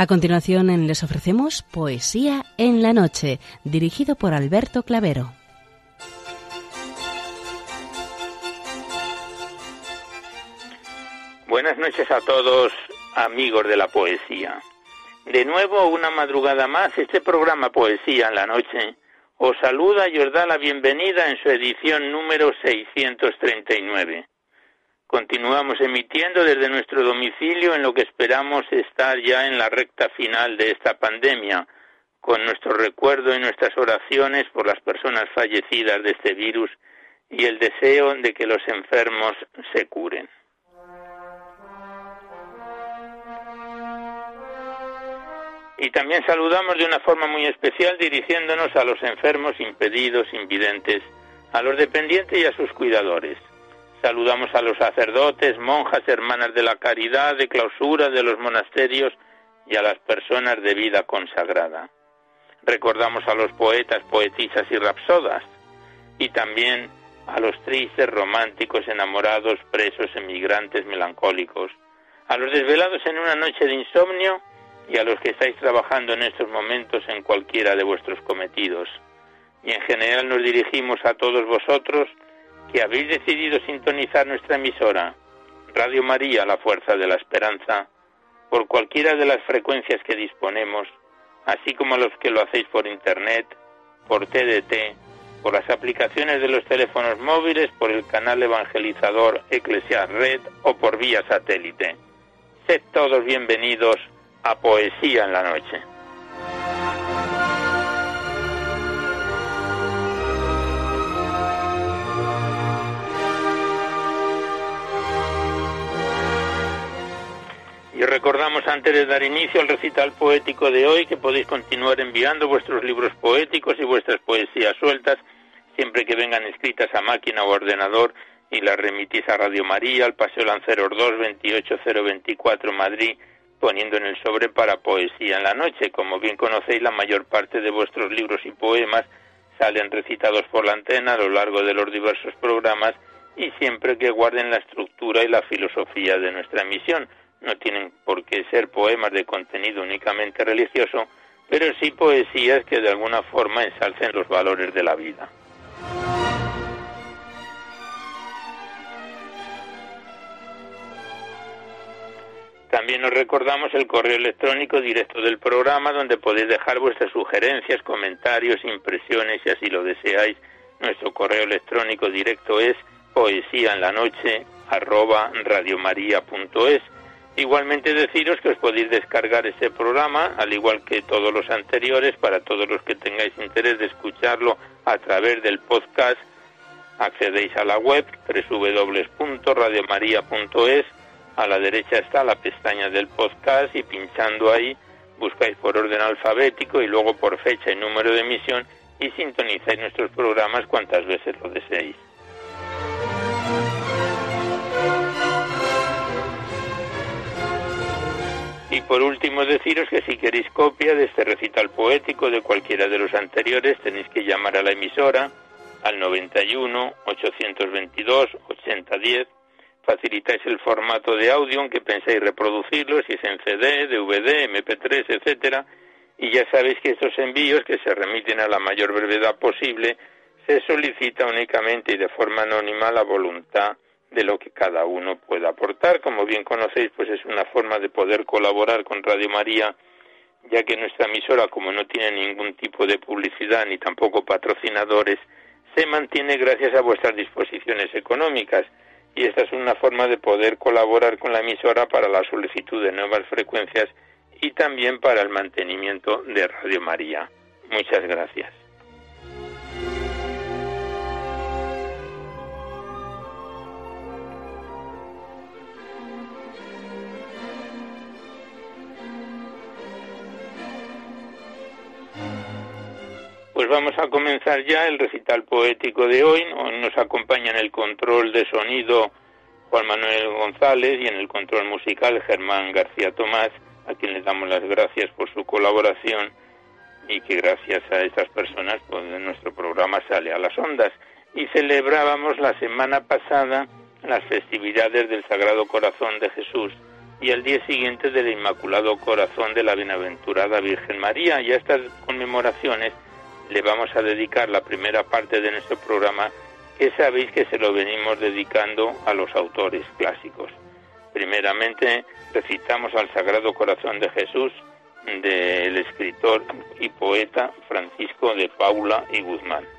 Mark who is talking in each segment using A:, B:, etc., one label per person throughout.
A: A continuación les ofrecemos Poesía en la Noche, dirigido por Alberto Clavero.
B: Buenas noches a todos, amigos de la poesía. De nuevo, una madrugada más, este programa Poesía en la Noche os saluda y os da la bienvenida en su edición número 639. Continuamos emitiendo desde nuestro domicilio en lo que esperamos estar ya en la recta final de esta pandemia, con nuestro recuerdo y nuestras oraciones por las personas fallecidas de este virus y el deseo de que los enfermos se curen. Y también saludamos de una forma muy especial dirigiéndonos a los enfermos impedidos, invidentes, a los dependientes y a sus cuidadores. Saludamos a los sacerdotes, monjas, hermanas de la caridad, de clausura de los monasterios y a las personas de vida consagrada. Recordamos a los poetas, poetisas y rapsodas y también a los tristes, románticos, enamorados, presos, emigrantes, melancólicos, a los desvelados en una noche de insomnio y a los que estáis trabajando en estos momentos en cualquiera de vuestros cometidos. Y en general nos dirigimos a todos vosotros que habéis decidido sintonizar nuestra emisora, Radio María, la Fuerza de la Esperanza, por cualquiera de las frecuencias que disponemos, así como los que lo hacéis por Internet, por TDT, por las aplicaciones de los teléfonos móviles, por el canal evangelizador Eclesias Red o por vía satélite. Sed todos bienvenidos a Poesía en la Noche. Y recordamos antes de dar inicio al recital poético de hoy que podéis continuar enviando vuestros libros poéticos y vuestras poesías sueltas siempre que vengan escritas a máquina o ordenador y las remitís a Radio María, al Paseo Lanceros 2, 28024 Madrid, poniendo en el sobre para poesía en la noche. Como bien conocéis, la mayor parte de vuestros libros y poemas salen recitados por la antena a lo largo de los diversos programas y siempre que guarden la estructura y la filosofía de nuestra emisión no tienen por qué ser poemas de contenido únicamente religioso, pero sí poesías que de alguna forma ensalcen los valores de la vida. También os recordamos el correo electrónico directo del programa donde podéis dejar vuestras sugerencias, comentarios, impresiones si así lo deseáis. Nuestro correo electrónico directo es poesía en la noche Igualmente deciros que os podéis descargar este programa, al igual que todos los anteriores, para todos los que tengáis interés de escucharlo a través del podcast. Accedéis a la web www.radiomaria.es. A la derecha está la pestaña del podcast y pinchando ahí buscáis por orden alfabético y luego por fecha y número de emisión y sintonizáis nuestros programas cuantas veces lo deseéis. Y por último deciros que si queréis copia de este recital poético de cualquiera de los anteriores tenéis que llamar a la emisora al 91 822 8010 facilitáis el formato de audio en que pensáis reproducirlo, si es en CD, DVD, MP3, etcétera, y ya sabéis que estos envíos que se remiten a la mayor brevedad posible se solicita únicamente y de forma anónima la voluntad de lo que cada uno pueda aportar. Como bien conocéis, pues es una forma de poder colaborar con Radio María, ya que nuestra emisora, como no tiene ningún tipo de publicidad ni tampoco patrocinadores, se mantiene gracias a vuestras disposiciones económicas. Y esta es una forma de poder colaborar con la emisora para la solicitud de nuevas frecuencias y también para el mantenimiento de Radio María. Muchas gracias. Pues vamos a comenzar ya el recital poético de hoy. Nos acompaña en el control de sonido Juan Manuel González y en el control musical Germán García Tomás, a quien le damos las gracias por su colaboración y que gracias a estas personas pues, nuestro programa sale a las ondas. Y celebrábamos la semana pasada las festividades del Sagrado Corazón de Jesús, y el día siguiente del Inmaculado Corazón de la Bienaventurada Virgen María. Y a estas conmemoraciones le vamos a dedicar la primera parte de nuestro programa, que sabéis que se lo venimos dedicando a los autores clásicos. Primeramente recitamos al Sagrado Corazón de Jesús del escritor y poeta Francisco de Paula y Guzmán.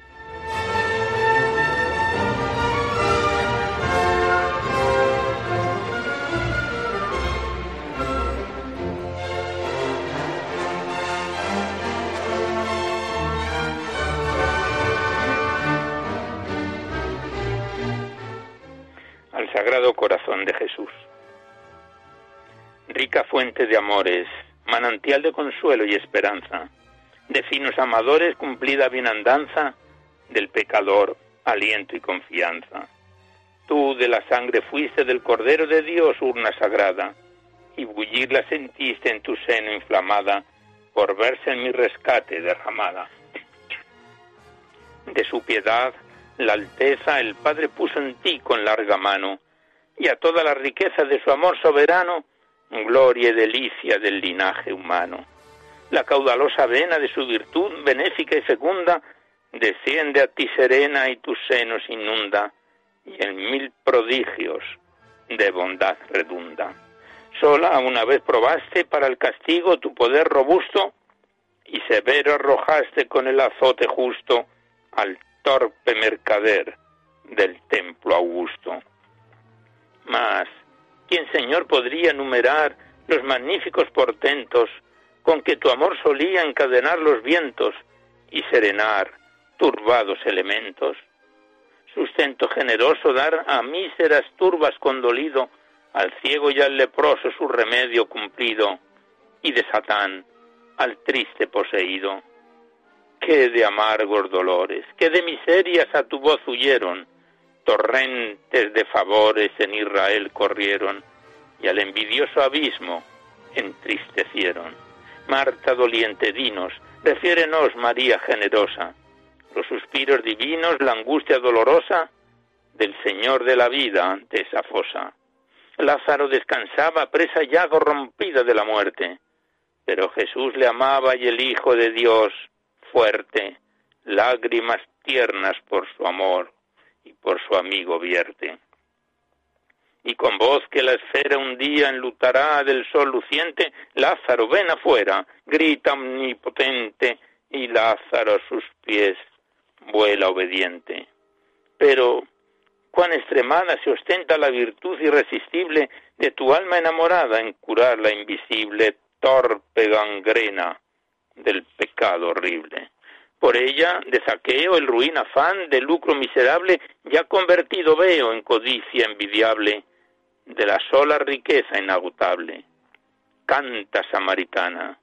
B: Sagrado Corazón de Jesús. Rica fuente de amores, manantial de consuelo y esperanza, de finos amadores cumplida bienandanza, del pecador aliento y confianza. Tú de la sangre fuiste del Cordero de Dios urna sagrada, y bullirla sentiste en tu seno inflamada, por verse en mi rescate derramada. De su piedad, la alteza el Padre puso en ti con larga mano, y a toda la riqueza de su amor soberano, gloria y delicia del linaje humano. La caudalosa vena de su virtud benéfica y fecunda desciende a ti serena y tus senos inunda, y en mil prodigios de bondad redunda. Sola una vez probaste para el castigo tu poder robusto, y severo arrojaste con el azote justo al torpe mercader del templo augusto. Mas, ¿quién, Señor, podría enumerar los magníficos portentos con que tu amor solía encadenar los vientos y serenar turbados elementos? Sustento generoso dar a míseras turbas condolido, al ciego y al leproso su remedio cumplido, y de Satán al triste poseído. De amargos dolores, qué de miserias a tu voz huyeron, torrentes de favores en Israel corrieron y al envidioso abismo entristecieron. Marta doliente, dinos, refiérenos, María generosa, los suspiros divinos, la angustia dolorosa del Señor de la vida ante esa fosa. Lázaro descansaba presa ya corrompida de la muerte, pero Jesús le amaba y el Hijo de Dios, fuerte, lágrimas tiernas por su amor, y por su amigo vierte. Y con voz que la esfera un día enlutará del sol luciente, Lázaro, ven afuera, grita omnipotente, y Lázaro a sus pies vuela obediente. Pero, cuán extremada se ostenta la virtud irresistible de tu alma enamorada en curar la invisible, torpe gangrena del pecado horrible. Por ella, de saqueo, el ruin afán, de lucro miserable, ya convertido veo en codicia envidiable, de la sola riqueza inagotable. Canta, samaritana,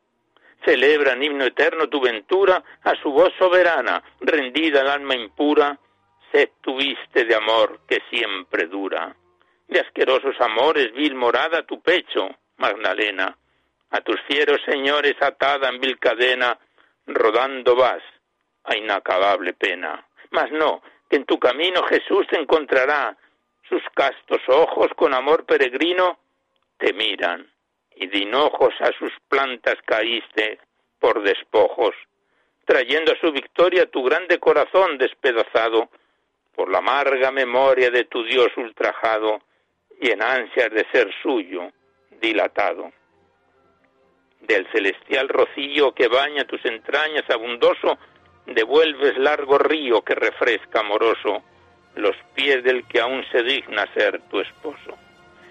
B: celebra en himno eterno tu ventura, a su voz soberana, rendida al alma impura, sed tuviste de amor que siempre dura. De asquerosos amores, vil morada tu pecho, Magdalena, a tus fieros señores atada en vil cadena, rodando vas, a inacabable pena. Mas no, que en tu camino Jesús te encontrará, sus castos ojos con amor peregrino te miran, y de hinojos a sus plantas caíste por despojos, trayendo a su victoria tu grande corazón despedazado por la amarga memoria de tu Dios ultrajado y en ansias de ser suyo dilatado. Del celestial rocío que baña tus entrañas abundoso, devuelves largo río que refresca amoroso los pies del que aún se digna ser tu esposo.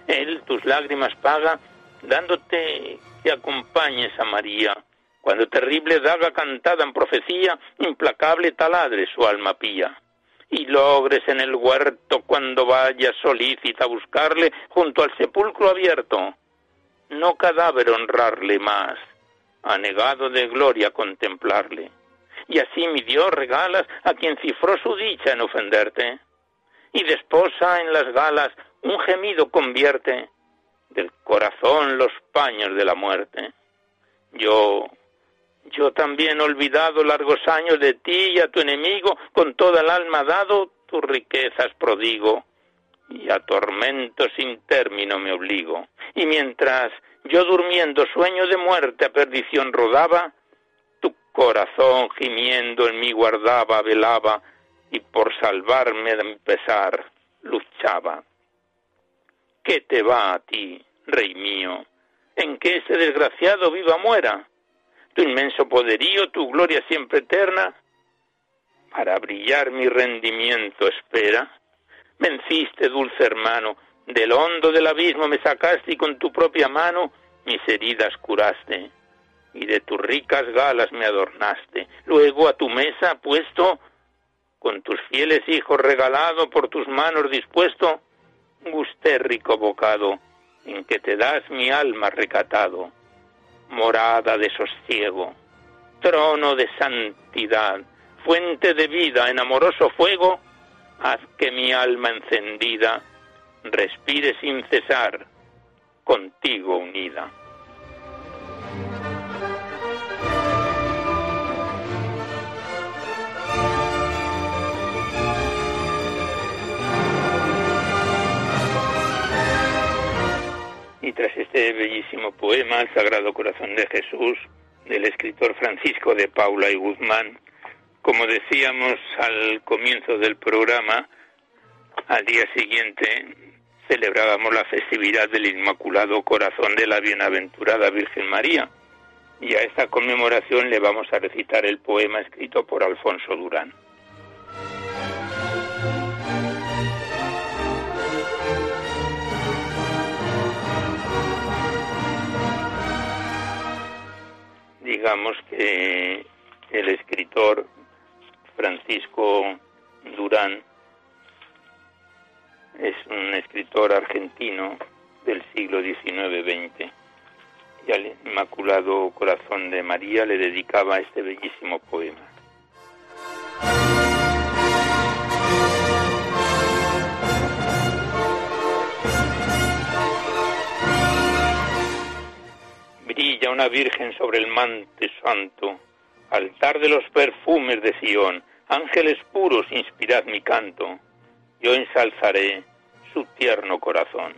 B: Él tus lágrimas paga, dándote que acompañes a María, cuando terrible daga cantada en profecía, implacable taladre su alma pía. Y logres en el huerto cuando vayas solícita a buscarle junto al sepulcro abierto, no cadáver honrarle más, anegado de gloria contemplarle. Y así mi Dios regalas a quien cifró su dicha en ofenderte, y de esposa en las galas un gemido convierte, del corazón los paños de la muerte. Yo, yo también olvidado largos años de ti y a tu enemigo, con toda el alma dado, tus riquezas prodigo, y a tormento sin término me obligo. Y mientras yo durmiendo sueño de muerte a perdición rodaba, tu corazón gimiendo en mí guardaba, velaba, y por salvarme de mi pesar luchaba. ¿Qué te va a ti, rey mío? ¿En que ese desgraciado viva muera? Tu inmenso poderío, tu gloria siempre eterna, para brillar mi rendimiento espera. Venciste, dulce hermano, del hondo del abismo me sacaste y con tu propia mano mis heridas curaste. Y de tus ricas galas me adornaste. Luego a tu mesa puesto, con tus fieles hijos regalado, por tus manos dispuesto, gusté rico bocado, en que te das mi alma recatado, morada de sosiego, trono de santidad, fuente de vida en amoroso fuego, haz que mi alma encendida respire sin cesar, contigo unida. Y tras este bellísimo poema, El Sagrado Corazón de Jesús, del escritor Francisco de Paula y Guzmán, como decíamos al comienzo del programa, al día siguiente celebrábamos la festividad del Inmaculado Corazón de la Bienaventurada Virgen María. Y a esta conmemoración le vamos a recitar el poema escrito por Alfonso Durán. digamos que el escritor Francisco Durán es un escritor argentino del siglo XIX-XX y al Inmaculado Corazón de María le dedicaba este bellísimo poema. Brilla una virgen sobre el mante santo, altar de los perfumes de Sión, ángeles puros, inspirad mi canto. Yo ensalzaré su tierno corazón,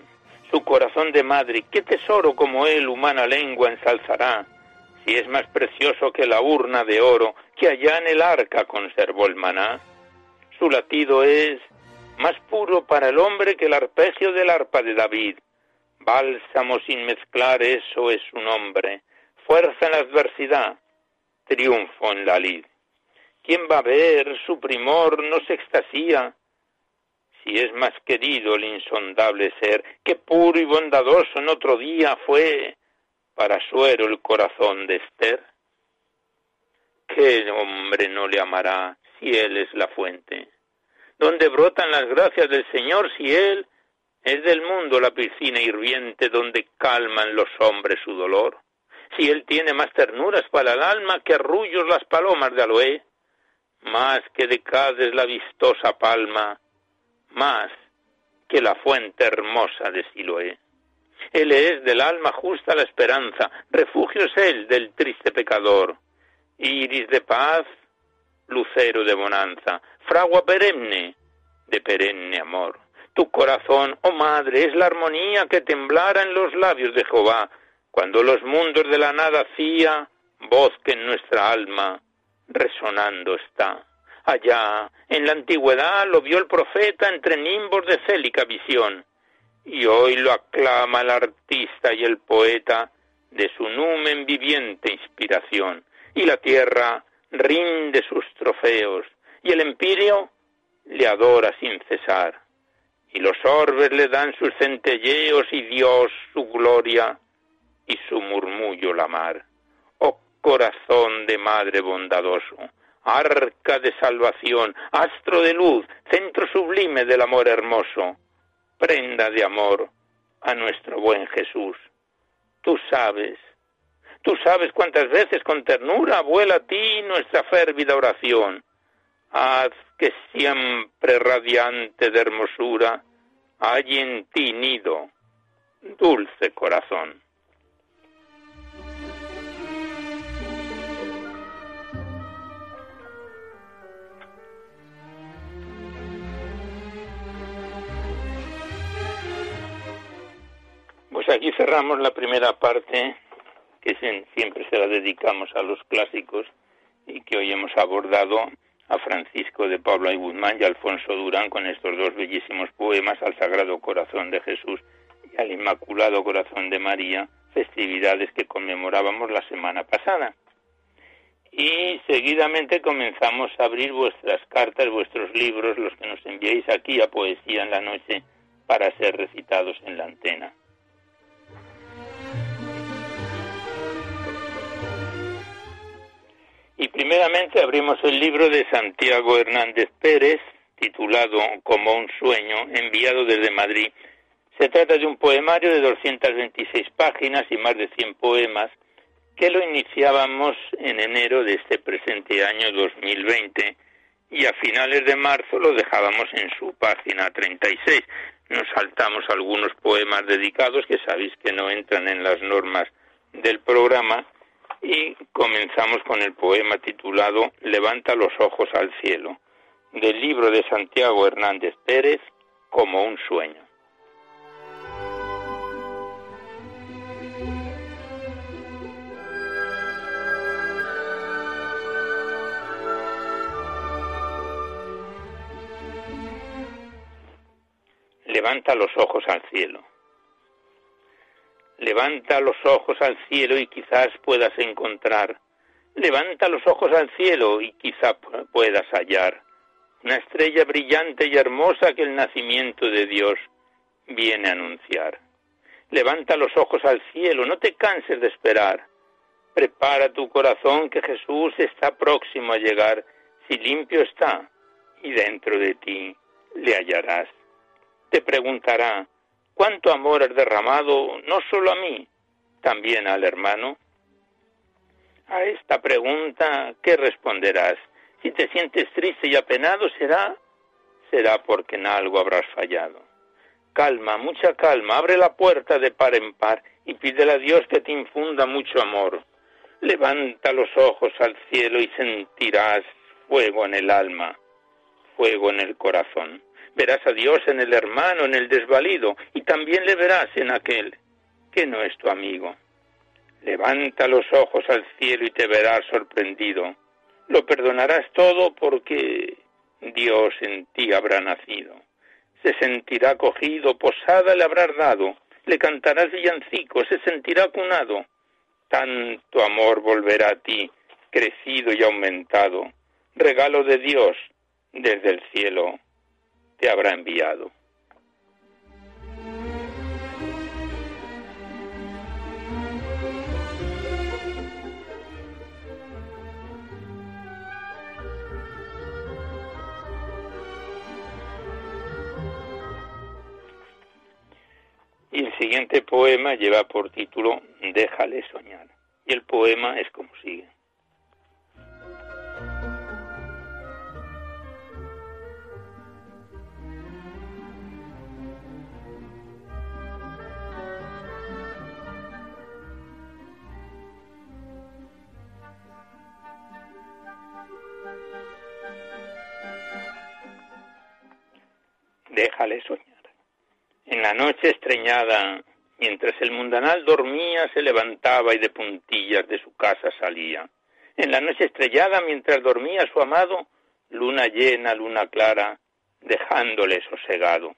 B: su corazón de madre, qué tesoro como él humana lengua ensalzará, si es más precioso que la urna de oro que allá en el arca conservó el maná. Su latido es más puro para el hombre que el arpegio del arpa de David, Bálsamo sin mezclar, eso es su nombre. Fuerza en la adversidad, triunfo en la lid. ¿Quién va a ver su primor no se extasía? Si es más querido el insondable ser, que puro y bondadoso en otro día fue para suero el corazón de Esther. ¿Qué hombre no le amará si él es la fuente? ¿Dónde brotan las gracias del Señor si él es del mundo la piscina hirviente donde calman los hombres su dolor. Si él tiene más ternuras para el alma que arrullos las palomas de aloe, más que de Cádiz la vistosa palma, más que la fuente hermosa de Siloé. Él es del alma justa la esperanza, refugio es él del triste pecador, iris de paz, lucero de bonanza, fragua perenne de perenne amor. Tu corazón, oh madre, es la armonía que temblara en los labios de Jehová, cuando los mundos de la nada hacía, voz que en nuestra alma resonando está. Allá, en la antigüedad, lo vio el profeta entre nimbos de célica visión, y hoy lo aclama el artista y el poeta de su numen viviente inspiración, y la tierra rinde sus trofeos, y el empirio le adora sin cesar y los orbes le dan sus centelleos y Dios su gloria y su murmullo la mar. Oh corazón de madre bondadoso, arca de salvación, astro de luz, centro sublime del amor hermoso, prenda de amor a nuestro buen Jesús. Tú sabes, tú sabes cuántas veces con ternura vuela a ti nuestra férvida oración. Haz que siempre radiante de hermosura hay en ti nido, dulce corazón. Pues aquí cerramos la primera parte que siempre se la dedicamos a los clásicos y que hoy hemos abordado a Francisco de Pablo y Guzmán y Alfonso Durán con estos dos bellísimos poemas al Sagrado Corazón de Jesús y al Inmaculado Corazón de María, festividades que conmemorábamos la semana pasada. Y seguidamente comenzamos a abrir vuestras cartas, vuestros libros, los que nos enviáis aquí a Poesía en la Noche para ser recitados en la antena. Y primeramente abrimos el libro de Santiago Hernández Pérez, titulado Como un sueño, enviado desde Madrid. Se trata de un poemario de 226 páginas y más de 100 poemas que lo iniciábamos en enero de este presente año 2020 y a finales de marzo lo dejábamos en su página 36. Nos saltamos algunos poemas dedicados que sabéis que no entran en las normas del programa y comenzamos con el poema titulado Levanta los ojos al cielo, del libro de Santiago Hernández Pérez, como un sueño. Levanta los ojos al cielo Levanta los ojos al cielo y quizás puedas encontrar. Levanta los ojos al cielo y quizás puedas hallar una estrella brillante y hermosa que el nacimiento de Dios viene a anunciar. Levanta los ojos al cielo, no te canses de esperar. Prepara tu corazón que Jesús está próximo a llegar, si limpio está, y dentro de ti le hallarás. Te preguntará, ¿Cuánto amor has derramado no solo a mí, también al hermano? A esta pregunta, ¿qué responderás? Si te sientes triste y apenado, será, será porque en algo habrás fallado. Calma, mucha calma, abre la puerta de par en par y pídele a Dios que te infunda mucho amor. Levanta los ojos al cielo y sentirás fuego en el alma, fuego en el corazón. Verás a Dios en el hermano, en el desvalido, y también le verás en aquel que no es tu amigo. Levanta los ojos al cielo y te verás sorprendido. Lo perdonarás todo porque Dios en ti habrá nacido. Se sentirá acogido, posada le habrás dado, le cantarás villancico, se sentirá cunado. Tanto amor volverá a ti, crecido y aumentado, regalo de Dios desde el cielo te habrá enviado. Y el siguiente poema lleva por título Déjale soñar. Y el poema es como noche estreñada, mientras el mundanal dormía, se levantaba y de puntillas de su casa salía. En la noche estrellada, mientras dormía su amado, luna llena, luna clara, dejándole sosegado.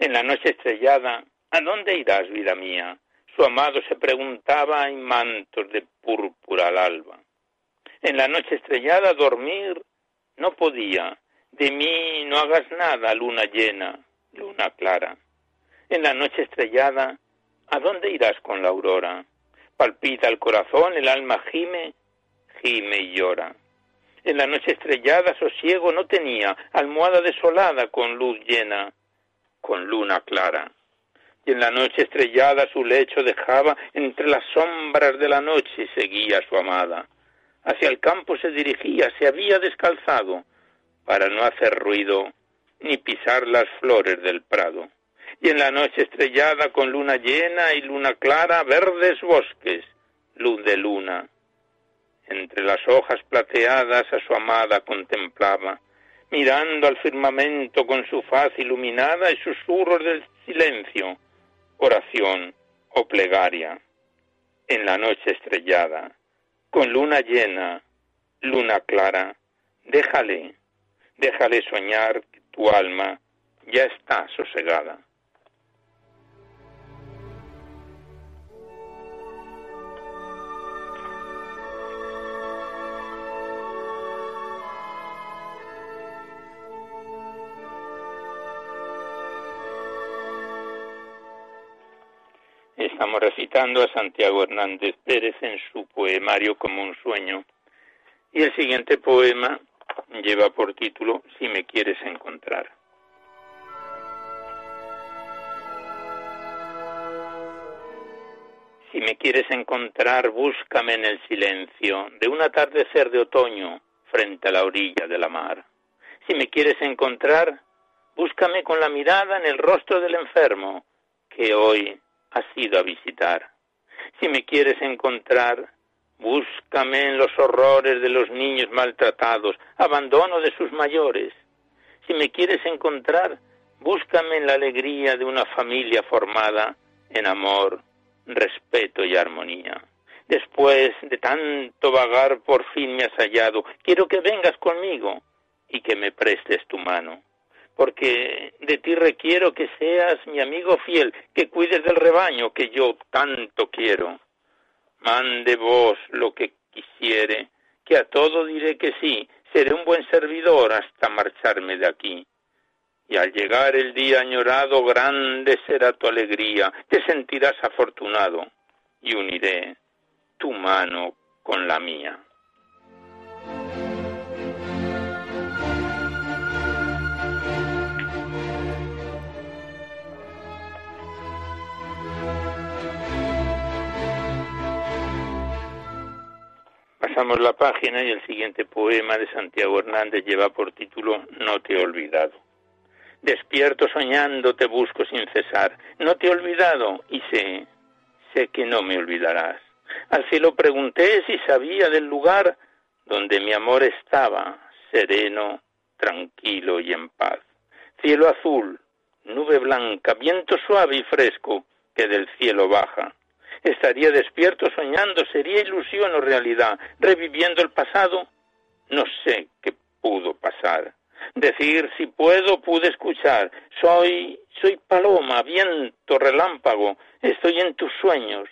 B: En la noche estrellada, ¿a dónde irás, vida mía? Su amado se preguntaba en mantos de púrpura al alba. En la noche estrellada dormir no podía, de mí no hagas nada, luna llena, luna clara. En la noche estrellada, ¿a dónde irás con la aurora? Palpita el corazón, el alma gime, gime y llora. En la noche estrellada sosiego no tenía, almohada desolada con luz llena, con luna clara. Y en la noche estrellada su lecho dejaba, entre las sombras de la noche seguía a su amada. Hacia el campo se dirigía, se había descalzado, para no hacer ruido ni pisar las flores del prado. Y en la noche estrellada con luna llena y luna clara, verdes bosques, luz de luna. Entre las hojas plateadas a su amada contemplaba, mirando al firmamento con su faz iluminada y susurros del silencio, oración o plegaria, en la noche estrellada, con luna llena, luna clara, déjale, déjale soñar que tu alma ya está sosegada. Estamos recitando a Santiago Hernández Pérez en su poemario Como un sueño. Y el siguiente poema lleva por título Si me quieres encontrar. Si me quieres encontrar, búscame en el silencio de un atardecer de otoño frente a la orilla de la mar. Si me quieres encontrar, búscame con la mirada en el rostro del enfermo que hoy has ido a visitar. Si me quieres encontrar, búscame en los horrores de los niños maltratados, abandono de sus mayores. Si me quieres encontrar, búscame en la alegría de una familia formada en amor, respeto y armonía. Después de tanto vagar, por fin me has hallado. Quiero que vengas conmigo y que me prestes tu mano porque de ti requiero que seas mi amigo fiel, que cuides del rebaño que yo tanto quiero. Mande vos lo que quisiere, que a todo diré que sí, seré un buen servidor hasta marcharme de aquí. Y al llegar el día añorado, grande será tu alegría, te sentirás afortunado, y uniré tu mano con la mía. Pasamos la página y el siguiente poema de Santiago Hernández lleva por título No te he olvidado. Despierto soñando te busco sin cesar. No te he olvidado y sé, sé que no me olvidarás. Al cielo pregunté si sabía del lugar donde mi amor estaba, sereno, tranquilo y en paz. Cielo azul, nube blanca, viento suave y fresco que del cielo baja estaría despierto soñando, sería ilusión o realidad, reviviendo el pasado. No sé qué pudo pasar. Decir si puedo, pude escuchar. Soy, soy paloma, viento, relámpago, estoy en tus sueños,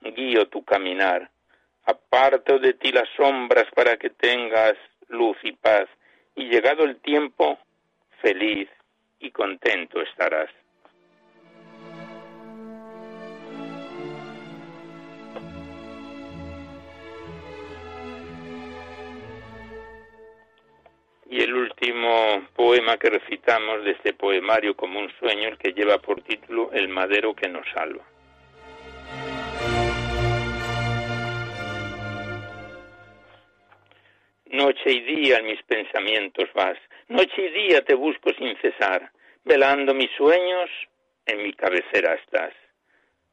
B: guío tu caminar. Aparto de ti las sombras para que tengas luz y paz, y llegado el tiempo, feliz y contento estarás. Que recitamos de este poemario como un sueño, el que lleva por título El madero que nos salva. Noche y día en mis pensamientos vas, noche y día te busco sin cesar, velando mis sueños, en mi cabecera estás.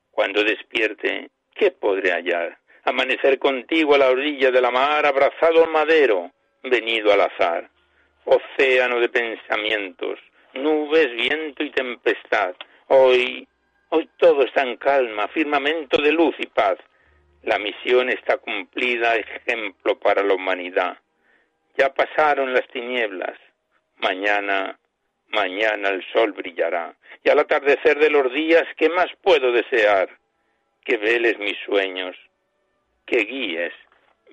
B: Cuando despierte, ¿qué podré hallar? Amanecer contigo a la orilla de la mar, abrazado al madero, venido al azar océano de pensamientos, nubes, viento y tempestad. Hoy, hoy todo está en calma, firmamento de luz y paz. La misión está cumplida, ejemplo para la humanidad. Ya pasaron las tinieblas, mañana, mañana el sol brillará. Y al atardecer de los días, ¿qué más puedo desear? Que veles mis sueños, que guíes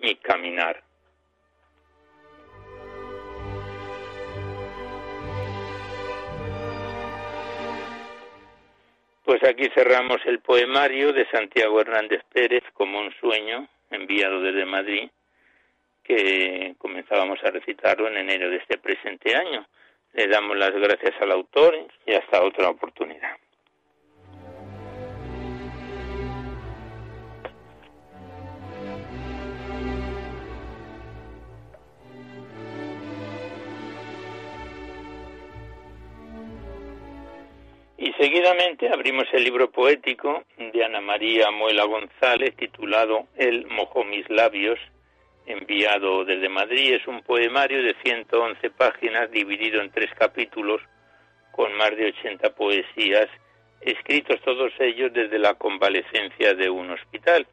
B: mi caminar. Pues aquí cerramos el poemario de Santiago Hernández Pérez como un sueño enviado desde Madrid, que comenzábamos a recitarlo en enero de este presente año. Le damos las gracias al autor y hasta otra oportunidad. Seguidamente abrimos el libro poético de Ana María Muela González titulado El mojó mis labios, enviado desde Madrid. Es un poemario de 111 páginas dividido en tres capítulos con más de 80 poesías escritos todos ellos desde la convalecencia de un hospital.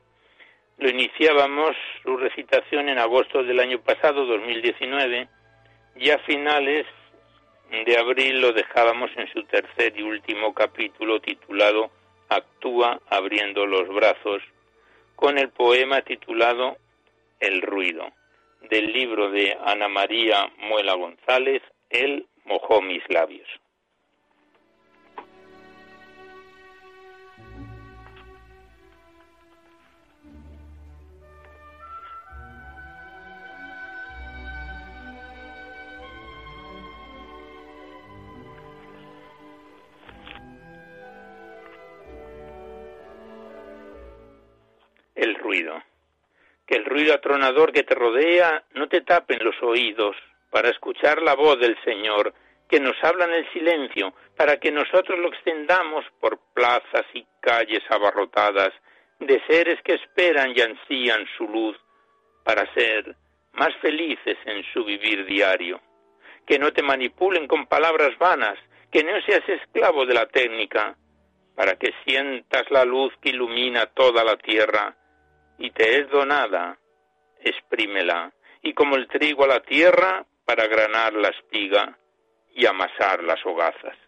B: Lo iniciábamos su recitación en agosto del año pasado, 2019, y a finales de abril lo dejábamos en su tercer y último capítulo titulado Actúa abriendo los brazos, con el poema titulado El ruido, del libro de Ana María Muela González, Él mojó mis labios. El ruido. Que el ruido atronador que te rodea no te tapen los oídos para escuchar la voz del Señor que nos habla en el silencio, para que nosotros lo extendamos por plazas y calles abarrotadas de seres que esperan y ansían su luz para ser más felices en su vivir diario. Que no te manipulen con palabras vanas, que no seas esclavo de la técnica, para que sientas la luz que ilumina toda la tierra y te es donada, exprímela, y como el trigo a la tierra para granar la espiga y amasar las hogazas.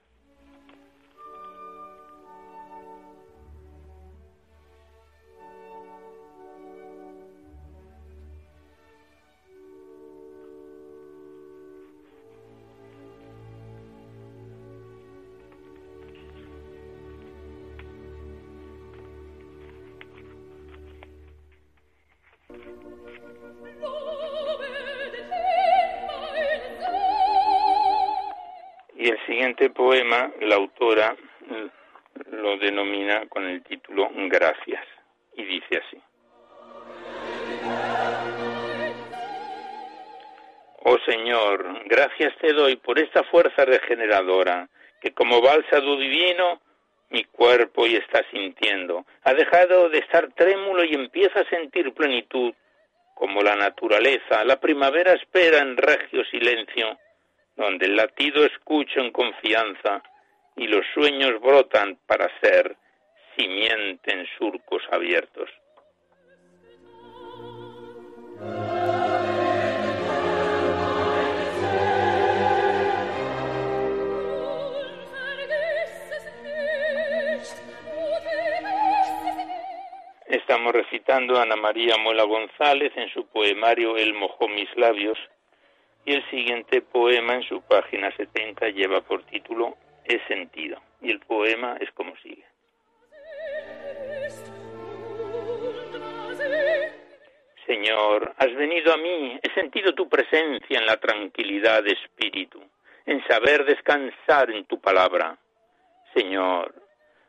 B: La autora mm, lo denomina con el título Gracias y dice así. Oh Señor, gracias te doy por esta fuerza regeneradora que como bálsamo divino mi cuerpo y está sintiendo. Ha dejado de estar trémulo y empieza a sentir plenitud, como la naturaleza. La primavera espera en regio silencio donde el latido escucho en confianza y los sueños brotan para ser simiente en surcos abiertos. Estamos recitando a Ana María Mola González en su poemario El mojó mis labios, y el siguiente poema en su página 70 lleva por título He sentido. Y el poema es como sigue. Señor, has venido a mí, he sentido tu presencia en la tranquilidad de espíritu, en saber descansar en tu palabra. Señor,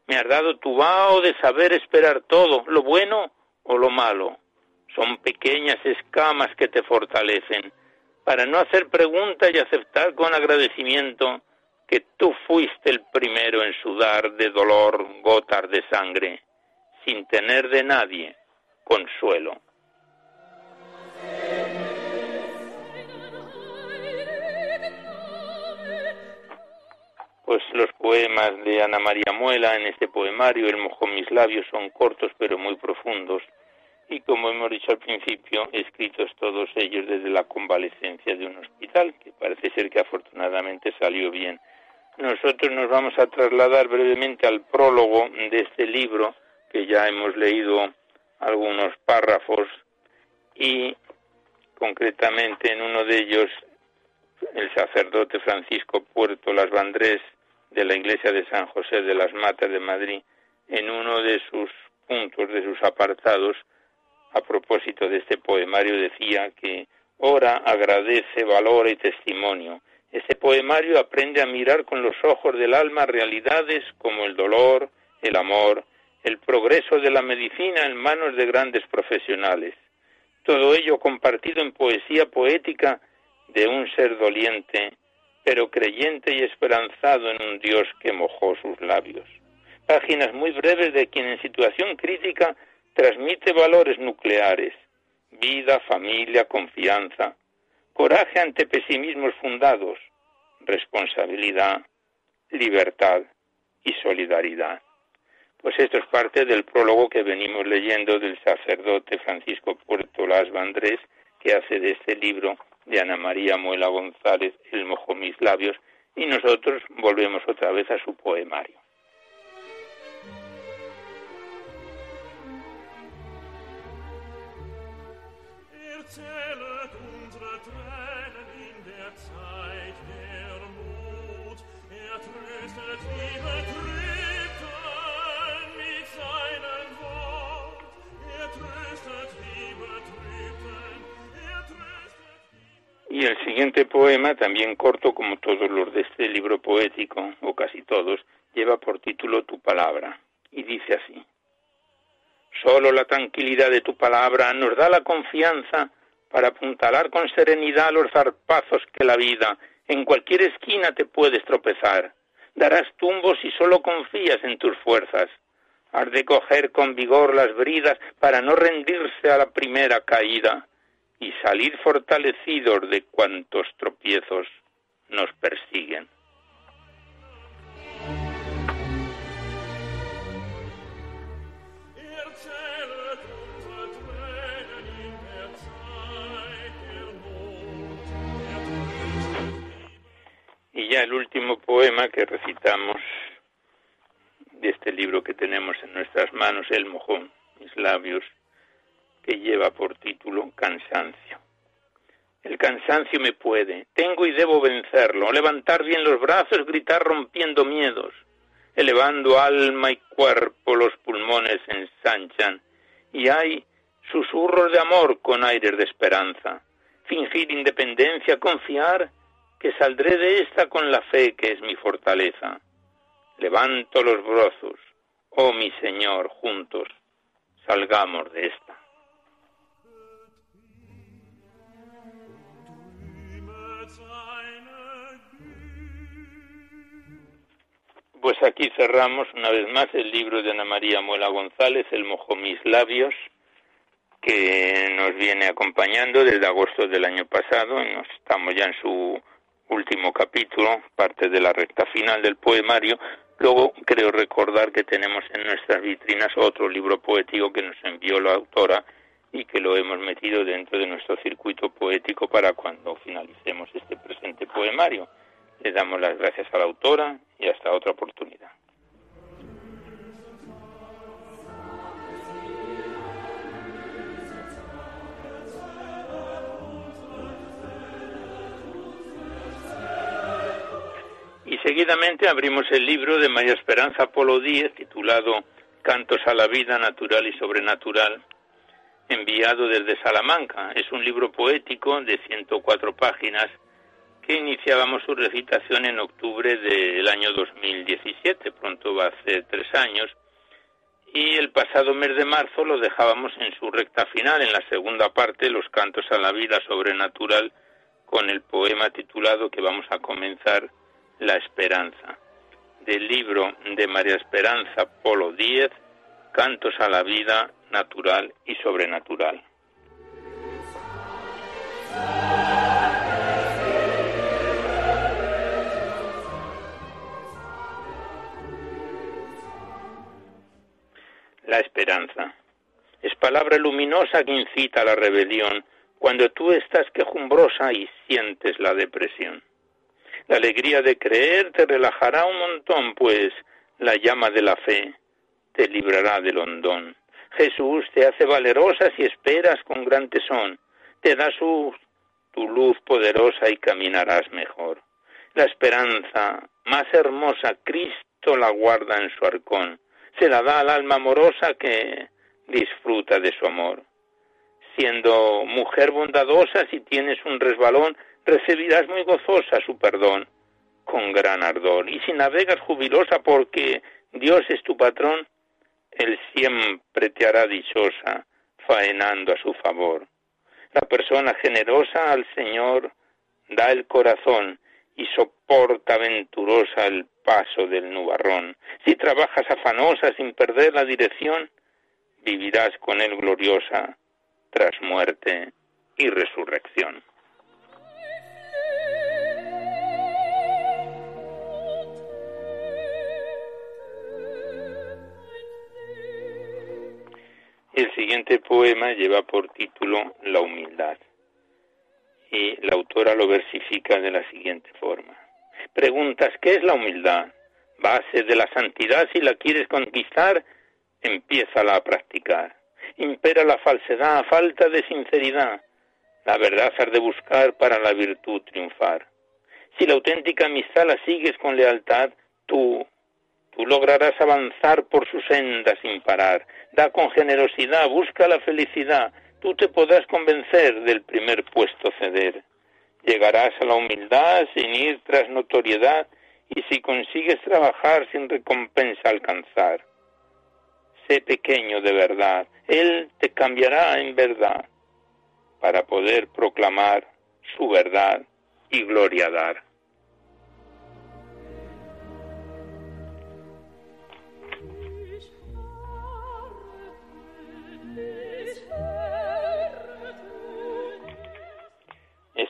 B: me has dado tu vaho de saber esperar todo, lo bueno o lo malo. Son pequeñas escamas que te fortalecen para no hacer preguntas y aceptar con agradecimiento que tú fuiste el primero en sudar de dolor gotas de sangre, sin tener de nadie consuelo. Pues los poemas de Ana María Muela en este poemario, El mojó mis labios, son cortos pero muy profundos y como hemos dicho al principio, escritos todos ellos desde la convalecencia de un hospital, que parece ser que afortunadamente salió bien. Nosotros nos vamos a trasladar brevemente al prólogo de este libro, que ya hemos leído algunos párrafos, y concretamente en uno de ellos el sacerdote Francisco Puerto Las Vandrés de la iglesia de San José de las Matas de Madrid, en uno de sus puntos, de sus apartados, a propósito de este poemario decía que ora, agradece, valora y testimonio. Este poemario aprende a mirar con los ojos del alma realidades como el dolor, el amor, el progreso de la medicina en manos de grandes profesionales. Todo ello compartido en poesía poética de un ser doliente, pero creyente y esperanzado en un Dios que mojó sus labios. Páginas muy breves de quien en situación crítica transmite valores nucleares, vida, familia, confianza, coraje ante pesimismos fundados, responsabilidad, libertad, y solidaridad. Pues esto es parte del prólogo que venimos leyendo del sacerdote Francisco Puerto Las Vandrés, que hace de este libro de Ana María Muela González, El mojo mis labios, y nosotros volvemos otra vez a su poemario. Y el siguiente poema, también corto como todos los de este libro poético, o casi todos, lleva por título Tu palabra, y dice así. Solo la tranquilidad de tu palabra nos da la confianza para apuntalar con serenidad los zarpazos que la vida en cualquier esquina te puedes tropezar. Darás tumbos si solo confías en tus fuerzas. Has de coger con vigor las bridas para no rendirse a la primera caída y salir fortalecidos de cuantos tropiezos nos persiguen. Y ya el último poema que recitamos de este libro que tenemos en nuestras manos, El mojón, mis labios, que lleva por título Cansancio. El cansancio me puede, tengo y debo vencerlo, levantar bien los brazos, gritar rompiendo miedos, elevando alma y cuerpo, los pulmones ensanchan, y hay susurros de amor con aires de esperanza, fingir independencia, confiar que saldré de esta con la fe que es mi fortaleza. Levanto los brazos, oh mi Señor, juntos, salgamos de esta. Pues aquí cerramos una vez más el libro de Ana María Muela González, El mojo mis labios, que nos viene acompañando desde agosto del año pasado. Nos estamos ya en su último capítulo, parte de la recta final del poemario. Luego creo recordar que tenemos en nuestras vitrinas otro libro poético que nos envió la autora y que lo hemos metido dentro de nuestro circuito poético para cuando finalicemos este presente poemario. Le damos las gracias a la autora y hasta otra oportunidad. Y seguidamente abrimos el libro de María Esperanza Polo Díez titulado Cantos a la vida natural y sobrenatural, enviado desde Salamanca. Es un libro poético de 104 páginas iniciábamos su recitación en octubre del año 2017, pronto va a ser tres años, y el pasado mes de marzo lo dejábamos en su recta final, en la segunda parte, Los cantos a la vida sobrenatural, con el poema titulado que vamos a comenzar, La esperanza, del libro de María Esperanza Polo Díez, Cantos a la vida natural y sobrenatural. La esperanza. Es palabra luminosa que incita a la rebelión cuando tú estás quejumbrosa y sientes la depresión. La alegría de creer te relajará un montón, pues la llama de la fe te librará del hondón. Jesús te hace valerosa si esperas con gran tesón, te da su, tu luz poderosa y caminarás mejor. La esperanza más hermosa Cristo la guarda en su arcón se la da al alma amorosa que disfruta de su amor. Siendo mujer bondadosa, si tienes un resbalón, recibirás muy gozosa su perdón con gran ardor. Y si navegas jubilosa porque Dios es tu patrón, Él siempre te hará dichosa, faenando a su favor. La persona generosa al Señor da el corazón y soporta venturosa el paso del nubarrón. Si trabajas afanosa sin perder la dirección, vivirás con él gloriosa tras muerte y resurrección. El siguiente poema lleva por título La humildad y la autora lo versifica de la siguiente forma. Preguntas, ¿qué es la humildad? Base de la santidad, si la quieres conquistar, empiézala a practicar. Impera la falsedad, falta de sinceridad. La verdad has de buscar para la virtud triunfar. Si la auténtica amistad la sigues con lealtad, tú, tú lograrás avanzar por su senda sin parar. Da con generosidad, busca la felicidad. Tú te podrás convencer del primer puesto ceder. Llegarás a la humildad sin ir tras notoriedad y si consigues trabajar sin recompensa alcanzar. Sé pequeño de verdad, Él te cambiará en verdad para poder proclamar su verdad y gloria dar.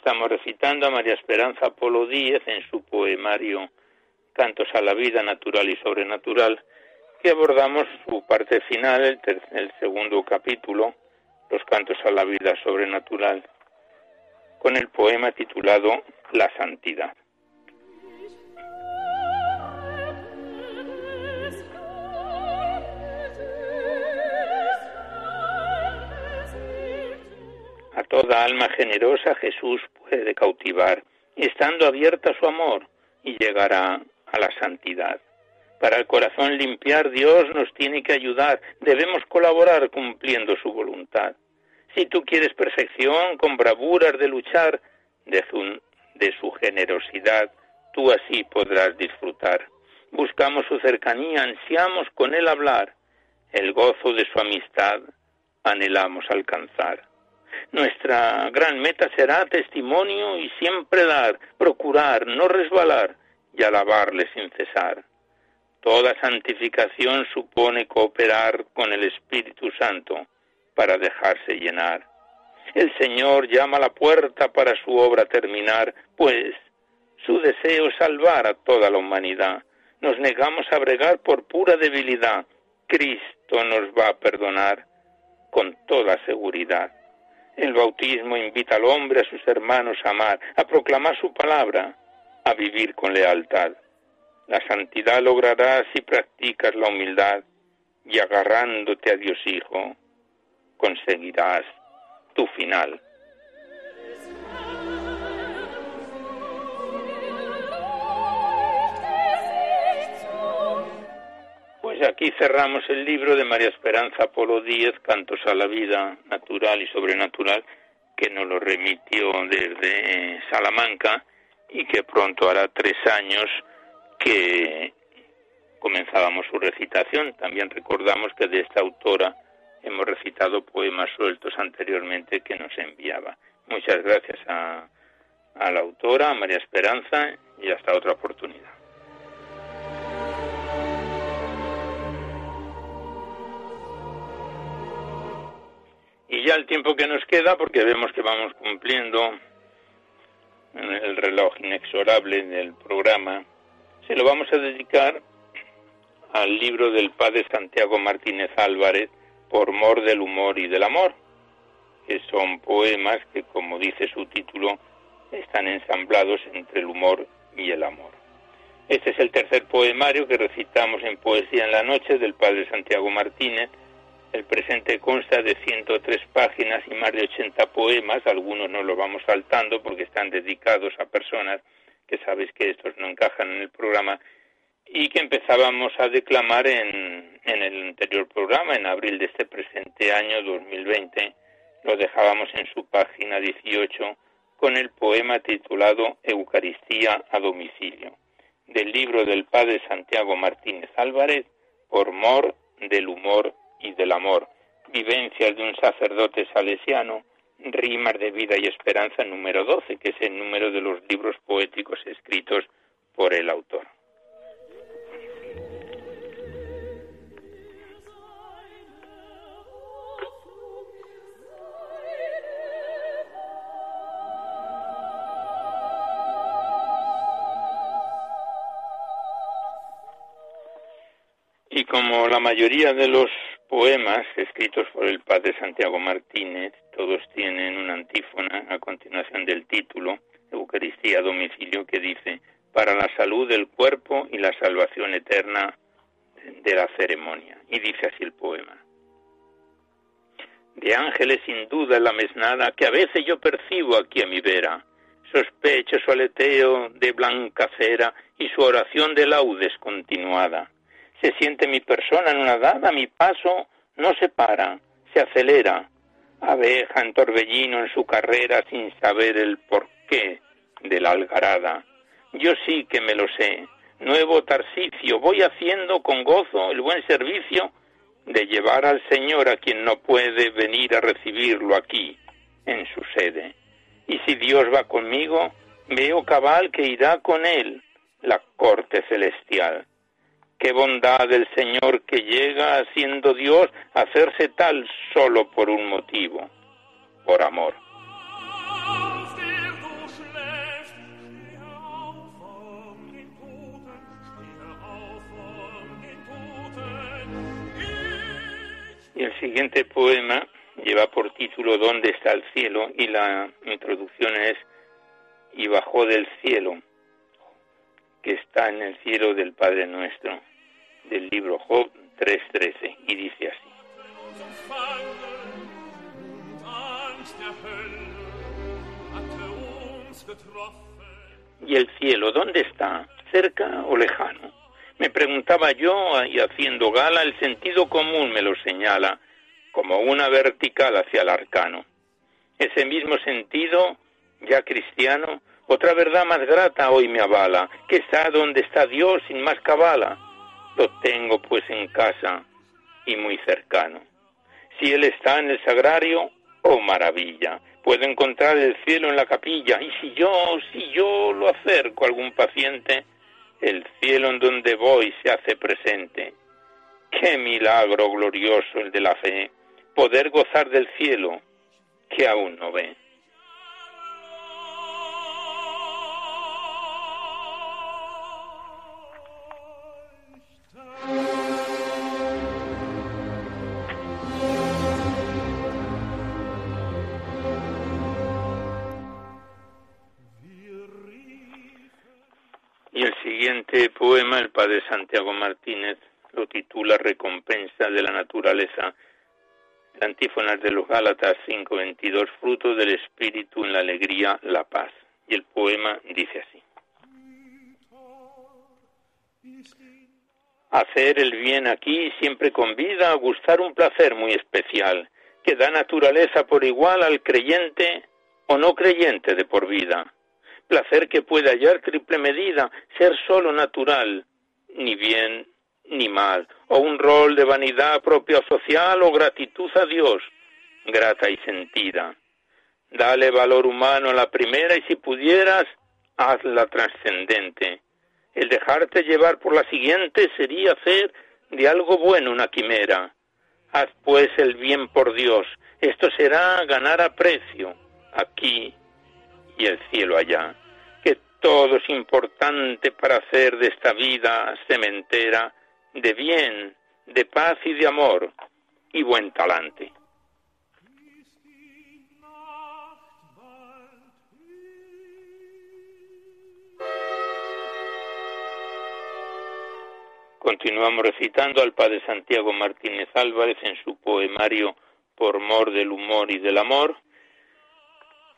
B: Estamos recitando a María Esperanza Polo Díez en su poemario Cantos a la vida natural y sobrenatural, que abordamos su parte final, el, el segundo capítulo, Los cantos a la vida sobrenatural, con el poema titulado La santidad. Toda alma generosa Jesús puede cautivar, estando abierta su amor, y llegará a la santidad. Para el corazón limpiar Dios nos tiene que ayudar, debemos colaborar cumpliendo su voluntad. Si tú quieres perfección, con bravuras de luchar, de su, de su generosidad, tú así podrás disfrutar. Buscamos su cercanía, ansiamos con él hablar, el gozo de su amistad anhelamos alcanzar. Nuestra gran meta será testimonio y siempre dar, procurar, no resbalar y alabarle sin cesar. Toda santificación supone cooperar con el Espíritu Santo para dejarse llenar. El Señor llama a la puerta para su obra terminar, pues su deseo es salvar a toda la humanidad. Nos negamos a bregar por pura debilidad. Cristo nos va a perdonar con toda seguridad. El bautismo invita al hombre a sus hermanos a amar, a proclamar su palabra, a vivir con lealtad. La santidad lograrás si practicas la humildad y agarrándote a Dios Hijo, conseguirás tu final. Aquí cerramos el libro de María Esperanza Polo Díez, Cantos a la Vida Natural y Sobrenatural, que nos lo remitió desde Salamanca y que pronto hará tres años que comenzábamos su recitación. También recordamos que de esta autora hemos recitado poemas sueltos anteriormente que nos enviaba. Muchas gracias a, a la autora, a María Esperanza, y hasta otra oportunidad. Y ya el tiempo que nos queda, porque vemos que vamos cumpliendo el reloj inexorable del programa, se lo vamos a dedicar al libro del padre Santiago Martínez Álvarez, Por mor del humor y del amor, que son poemas que, como dice su título, están ensamblados entre el humor y el amor. Este es el tercer poemario que recitamos en Poesía en la Noche del padre Santiago Martínez, el presente consta de 103 páginas y más de 80 poemas, algunos no los vamos saltando porque están dedicados a personas que sabéis que estos no encajan en el programa y que empezábamos a declamar en, en el anterior programa, en abril de este presente año 2020, lo dejábamos en su página 18 con el poema titulado Eucaristía a domicilio, del libro del padre Santiago Martínez Álvarez, por mor del humor y del amor, vivencias de un sacerdote salesiano, rimas de vida y esperanza número 12, que es el número de los libros poéticos escritos por el autor. Y como la mayoría de los poemas escritos por el padre Santiago Martínez, todos tienen una antífona a continuación del título, Eucaristía a domicilio, que dice, para la salud del cuerpo y la salvación eterna de la ceremonia. Y dice así el poema. De ángeles sin duda la mesnada que a veces yo percibo aquí a mi vera, sospecho su aleteo de blanca cera y su oración de laudes continuada se siente mi persona en una dada, mi paso no se para, se acelera. Abeja en torbellino en su carrera sin saber el porqué de la algarada. Yo sí que me lo sé. Nuevo Tarsicio, voy haciendo con gozo el buen servicio de llevar al Señor a quien no puede venir a recibirlo aquí, en su sede. Y si Dios va conmigo, veo cabal que irá con él la corte celestial. Qué bondad del Señor que llega, siendo Dios, a hacerse tal solo por un motivo, por amor. Y el siguiente poema lleva por título ¿Dónde está el cielo? y la introducción es Y bajó del cielo, que está en el cielo del Padre nuestro del libro Job 3.13 y dice así. ¿Y el cielo dónde está? ¿Cerca o lejano? Me preguntaba yo y haciendo gala el sentido común me lo señala como una vertical hacia el arcano. Ese mismo sentido, ya cristiano, otra verdad más grata hoy me avala, que está donde está Dios sin más cabala tengo pues en casa y muy cercano. Si Él está en el sagrario, oh maravilla, puedo encontrar el cielo en la capilla, y si yo, si yo lo acerco a algún paciente, el cielo en donde voy se hace presente. Qué milagro glorioso el de la fe, poder gozar del cielo que aún no ve. Siguiente poema, el padre Santiago Martínez lo titula Recompensa de la naturaleza. La antífona de los Gálatas 5:22, fruto del espíritu en la alegría, la paz. Y el poema dice así. Hacer el bien aquí siempre convida a gustar un placer muy especial, que da naturaleza por igual al creyente o no creyente de por vida placer que puede hallar triple medida, ser solo natural, ni bien ni mal, o un rol de vanidad propia social o gratitud a Dios, grata y sentida. Dale valor humano a la primera y si pudieras, hazla trascendente. El dejarte llevar por la siguiente sería hacer de algo bueno una quimera. Haz pues el bien por Dios, esto será ganar a precio, aquí y el cielo allá todo es importante para hacer de esta vida cementera de bien, de paz y de amor y buen talante. Continuamos recitando al Padre Santiago Martínez Álvarez en su poemario Por mor del humor y del amor,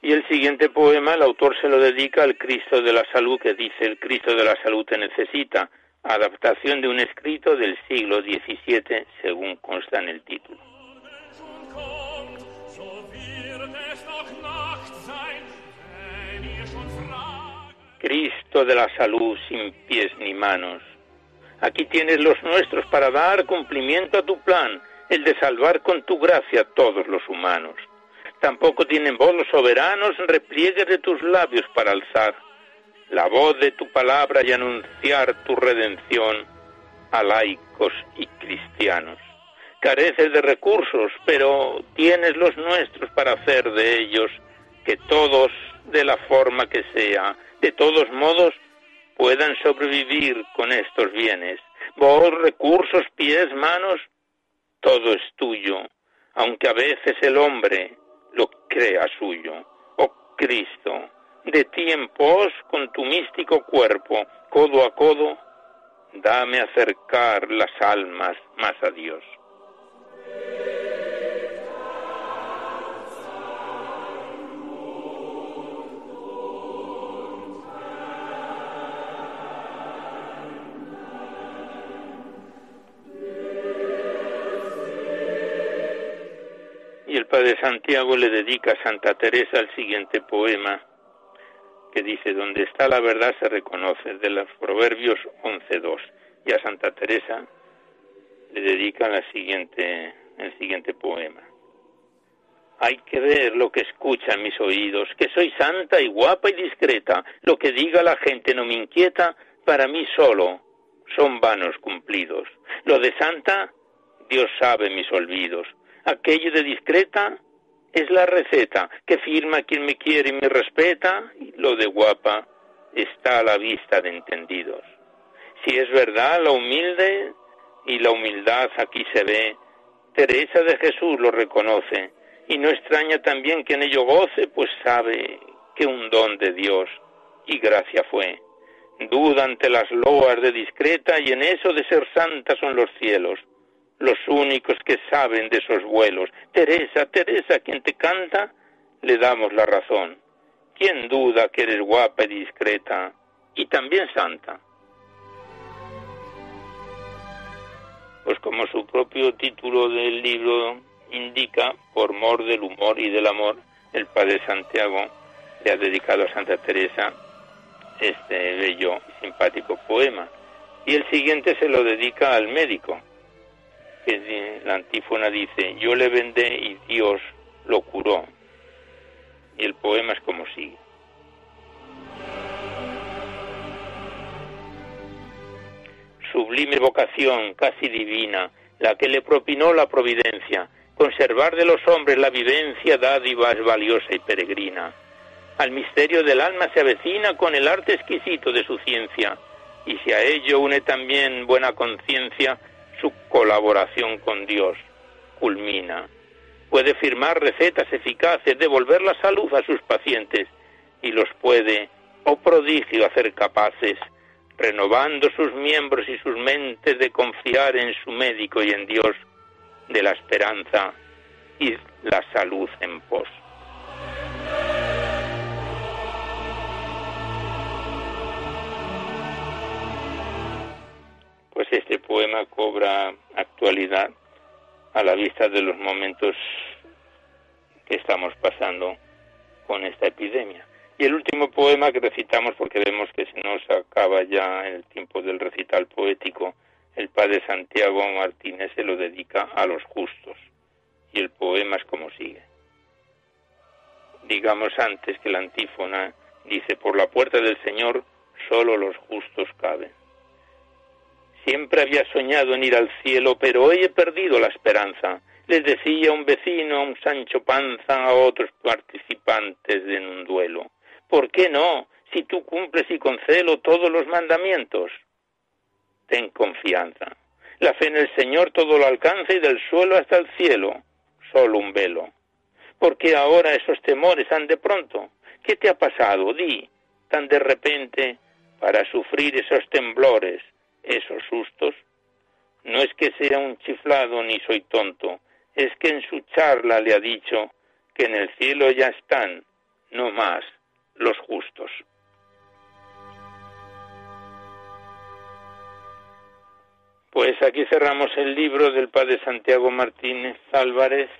B: y el siguiente poema el autor se lo dedica al Cristo de la Salud, que dice el Cristo de la Salud te necesita, adaptación de un escrito del siglo XVII, según consta en el título. Cristo de la salud sin pies ni manos. Aquí tienes los nuestros para dar cumplimiento a tu plan, el de salvar con tu gracia a todos los humanos tampoco tienen voz los soberanos repliegues de tus labios para alzar la voz de tu palabra y anunciar tu redención a laicos y cristianos. Careces de recursos, pero tienes los nuestros para hacer de ellos que todos, de la forma que sea, de todos modos, puedan sobrevivir con estos bienes. Vos, recursos, pies, manos, todo es tuyo, aunque a veces el hombre crea suyo. Oh Cristo, de tiempos con tu místico cuerpo, codo a codo, dame acercar las almas más a Dios. El Padre Santiago le dedica a Santa Teresa el siguiente poema que dice, donde está la verdad se reconoce, de los Proverbios 11.2. Y a Santa Teresa le dedica la siguiente, el siguiente poema. Hay que ver lo que escuchan mis oídos, que soy santa y guapa y discreta. Lo que diga la gente no me inquieta, para mí solo son vanos cumplidos. Lo de santa, Dios sabe mis olvidos aquello de discreta es la receta que firma quien me quiere y me respeta, y lo de guapa está a la vista de entendidos. Si es verdad la humilde y la humildad aquí se ve, Teresa de Jesús lo reconoce, y no extraña también que en ello goce, pues sabe que un don de Dios y gracia fue. Duda ante las loas de discreta y en eso de ser santa son los cielos los únicos que saben de esos vuelos. Teresa, Teresa, quien te canta, le damos la razón. ¿Quién duda que eres guapa y discreta y también santa? Pues como su propio título del libro indica, por mor del humor y del amor, el Padre Santiago le ha dedicado a Santa Teresa este bello y simpático poema. Y el siguiente se lo dedica al médico, que la antífona dice, yo le vendé y Dios lo curó. Y el poema es como sigue. Sublime vocación, casi divina, la que le propinó la providencia, conservar de los hombres la vivencia, dádiva es valiosa y peregrina. Al misterio del alma se avecina con el arte exquisito de su ciencia, y si a ello une también buena conciencia, su colaboración con Dios culmina. Puede firmar recetas eficaces, devolver la salud a sus pacientes y los puede, oh prodigio, hacer capaces, renovando sus miembros y sus mentes de confiar en su médico y en Dios, de la esperanza y la salud en pos. pues este poema cobra actualidad a la vista de los momentos que estamos pasando con esta epidemia. Y el último poema que recitamos, porque vemos que se nos acaba ya el tiempo del recital poético, el padre Santiago Martínez se lo dedica a los justos. Y el poema es como sigue. Digamos antes que la antífona dice, por la puerta del Señor solo los justos caben. Siempre había soñado en ir al cielo, pero hoy he perdido la esperanza. Les decía un vecino, a un Sancho Panza, a otros participantes en un duelo. ¿Por qué no? Si tú cumples y con celo todos los mandamientos. Ten confianza. La fe en el Señor todo lo alcanza y del suelo hasta el cielo, solo un velo. ¿Por qué ahora esos temores han de pronto? ¿Qué te ha pasado? Di, tan de repente, para sufrir esos temblores, esos sustos, no es que sea un chiflado ni soy tonto, es que en su charla le ha dicho que en el cielo ya están, no más, los justos. Pues aquí cerramos el libro del padre Santiago Martínez Álvarez,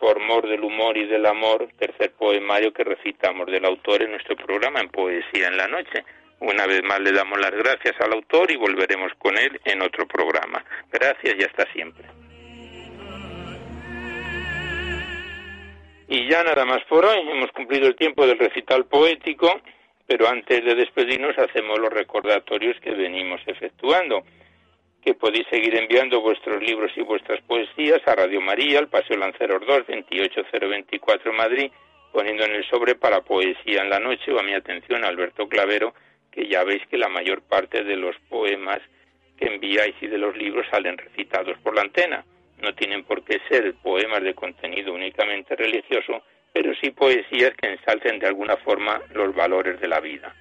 B: por mor del humor y del amor, tercer poemario que recitamos del autor en nuestro programa en Poesía en la Noche. Una vez más le damos las gracias al autor y volveremos con él en otro programa. Gracias y hasta siempre. Y ya nada más por hoy. Hemos cumplido el tiempo del recital poético, pero antes de despedirnos hacemos los recordatorios que venimos efectuando. Que podéis seguir enviando vuestros libros y vuestras poesías a Radio María, al Paseo Lanceros 2, 28024 Madrid, poniendo en el sobre para poesía en la noche o a mi atención Alberto Clavero que ya veis que la mayor parte de los poemas que enviáis y de los libros salen recitados por la antena. No tienen por qué ser poemas de contenido únicamente religioso, pero sí poesías que ensalcen de alguna forma los valores de la vida.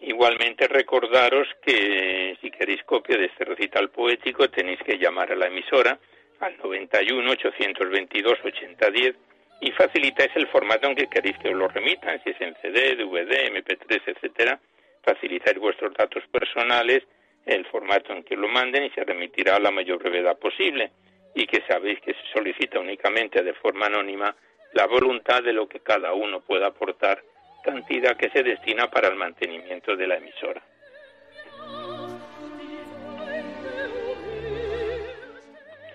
B: Igualmente recordaros que si queréis copia de este recital poético tenéis que llamar a la emisora al 91 822 8010 y facilitáis el formato en que queréis que os lo remitan, si es en CD, DVD, MP3, etcétera, facilitáis vuestros datos personales, el formato en que lo manden y se remitirá a la mayor brevedad posible y que sabéis que se solicita únicamente de forma anónima la voluntad de lo que cada uno pueda aportar, cantidad que se destina para el mantenimiento de la emisora.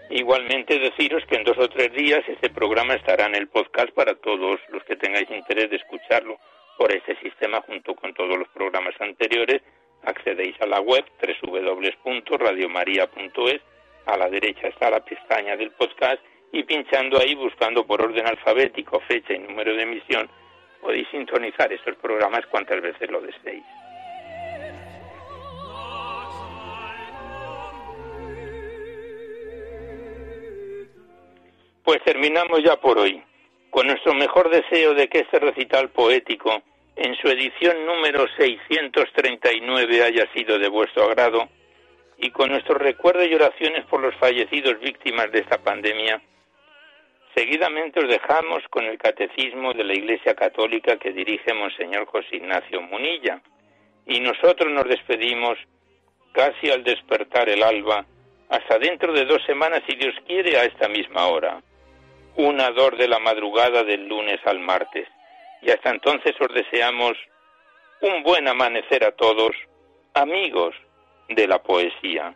B: Igualmente deciros que en dos o tres días este programa estará en el podcast para todos los que tengáis interés de escucharlo por este sistema junto con todos los programas anteriores. Accedéis a la web www.radiomaria.es. A la derecha está la pestaña del podcast y pinchando ahí, buscando por orden alfabético, fecha y número de emisión, podéis sintonizar estos programas cuantas veces lo deseéis. Pues terminamos ya por hoy, con nuestro mejor deseo de que este recital poético, en su edición número 639, haya sido de vuestro agrado, y con nuestro recuerdo y oraciones por los fallecidos víctimas de esta pandemia, seguidamente os dejamos con el catecismo de la Iglesia Católica que dirige Monseñor José Ignacio Munilla, y nosotros nos despedimos casi al despertar el alba, hasta dentro de dos semanas, si Dios quiere, a esta misma hora una dor de la madrugada del lunes al martes. Y hasta entonces os deseamos un buen amanecer a todos, amigos de la poesía.